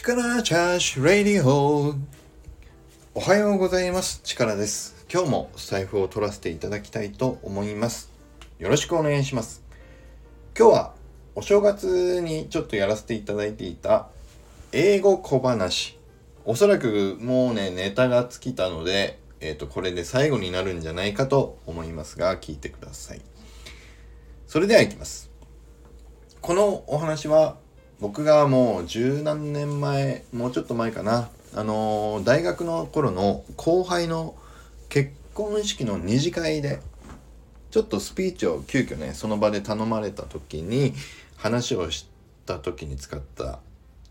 力チャージレディオおはようございます。力です。今日もスタイフを取らせていただきたいと思います。よろしくお願いします。今日はお正月にちょっとやらせていただいていた英語小話。おそらくもうねネタが尽きたのでえっ、ー、とこれで最後になるんじゃないかと思いますが聞いてください。それではいきます。このお話は僕がもう十何年前もうちょっと前かな。あのー、大学の頃の後輩の結婚式の二次会でちょっとスピーチを急遽ねその場で頼まれた時に話をした時に使った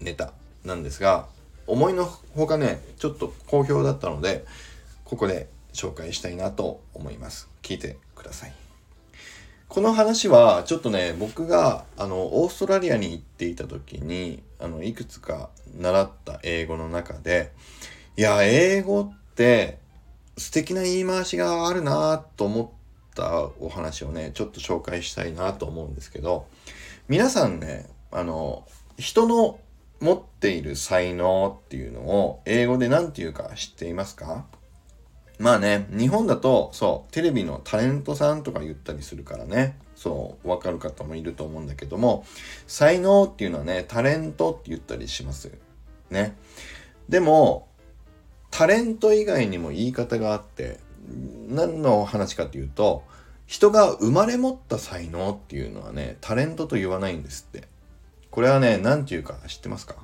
ネタなんですが思いのほかねちょっと好評だったのでここで紹介したいなと思います。聞いてください。この話はちょっとね僕があのオーストラリアに行っていた時にあのいくつか習った英語の中でいや英語って素敵な言い回しがあるなと思ったお話をねちょっと紹介したいなと思うんですけど皆さんねあの人の持っている才能っていうのを英語で何て言うか知っていますか？まあね、日本だと、そう、テレビのタレントさんとか言ったりするからね、そう、わかる方もいると思うんだけども、才能っていうのはね、タレントって言ったりします。ね。でも、タレント以外にも言い方があって、何の話かっていうと、人が生まれ持った才能っていうのはね、タレントと言わないんですって。これはね、何て言うか知ってますか？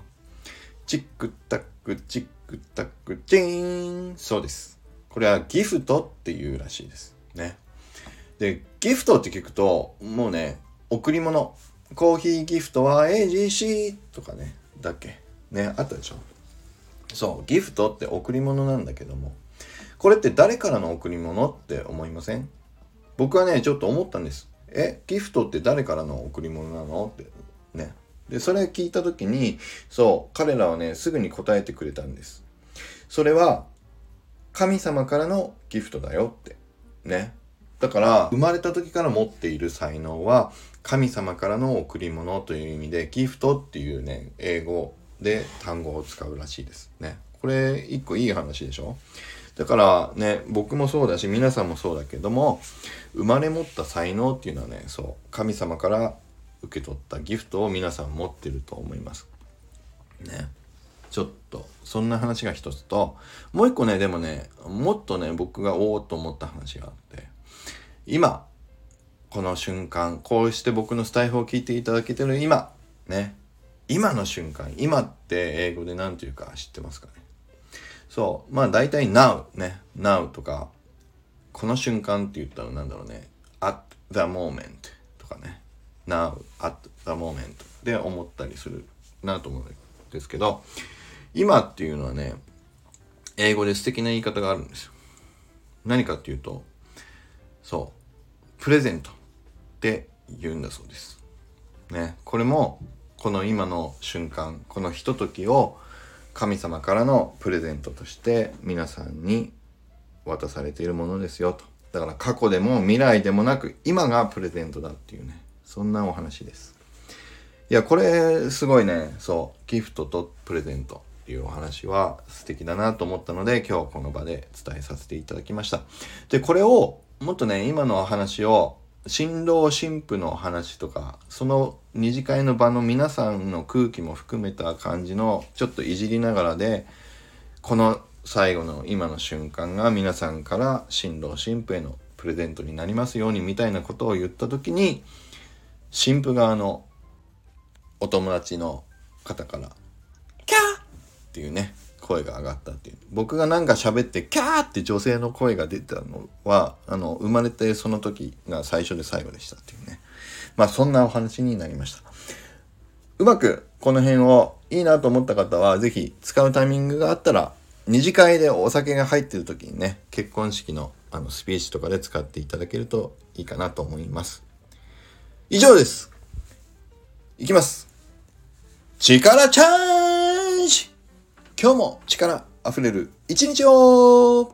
チックタック、チックタック、チーンそうです。これはギフトっていうらしいです。ね。で、ギフトって聞くと、もうね、贈り物。コーヒーギフトは AGC とかね、だっけ？ね、あったでしょ？そう、ギフトって贈り物なんだけども、これって誰からの贈り物って思いません？僕はね、ちょっと思ったんです。え、ギフトって誰からの贈り物なの？ってね。で、それ聞いた時に、そう、彼らはね、すぐに答えてくれたんです。それは、神様からのギフトだよって。ね。だから、生まれた時から持っている才能は、神様からの贈り物という意味で、ギフトっていうね、英語で単語を使うらしいですね。これ、一個いい話でしょ？だからね、僕もそうだし、皆さんもそうだけども、生まれ持った才能っていうのはね、そう、神様から受け取ったギフトを皆さん持ってると思います。ね。ちょっとそんな話が一つともう一個ねでもねもっとね僕がおおと思った話があって今この瞬間こうして僕のスタイフを聞いていただけてる今ね今の瞬間今って英語で何て言うか知ってますかね？そうまあ大体 now ね now とかこの瞬間って言ったら何だろうね at the moment とかね now at the moment で思ったりするなと思うんですけど今っていうのはね、英語で素敵な言い方があるんですよ。何かっていうと、そう、プレゼントって言うんだそうです。ね、これも、この今の瞬間、このひとときを神様からのプレゼントとして皆さんに渡されているものですよと。だから過去でも未来でもなく今がプレゼントだっていうね、そんなお話です。いや、これすごいね、そう、ギフトとプレゼント。っていうお話は素敵だなと思ったので今日この場で伝えさせていただきました。で、これをもっとね、今のお話を新郎新婦の話とかその二次会の場の皆さんの空気も含めた感じのちょっといじりながらでこの最後の今の瞬間が皆さんから新郎新婦へのプレゼントになりますようにみたいなことを言った時に新婦側のお友達の方からっていうね声が上がったっていう僕がなんか喋ってキャーって女性の声が出たのはあの生まれてその時が最初で最後でしたっていうね。まあそんなお話になりました。うまくこの辺をいいなと思った方は是非使うタイミングがあったら二次会でお酒が入ってる時にね結婚式のあのスピーチとかで使っていただけるといいかなと思います。以上です。いきます。力チャージ今日も力あふれる一日を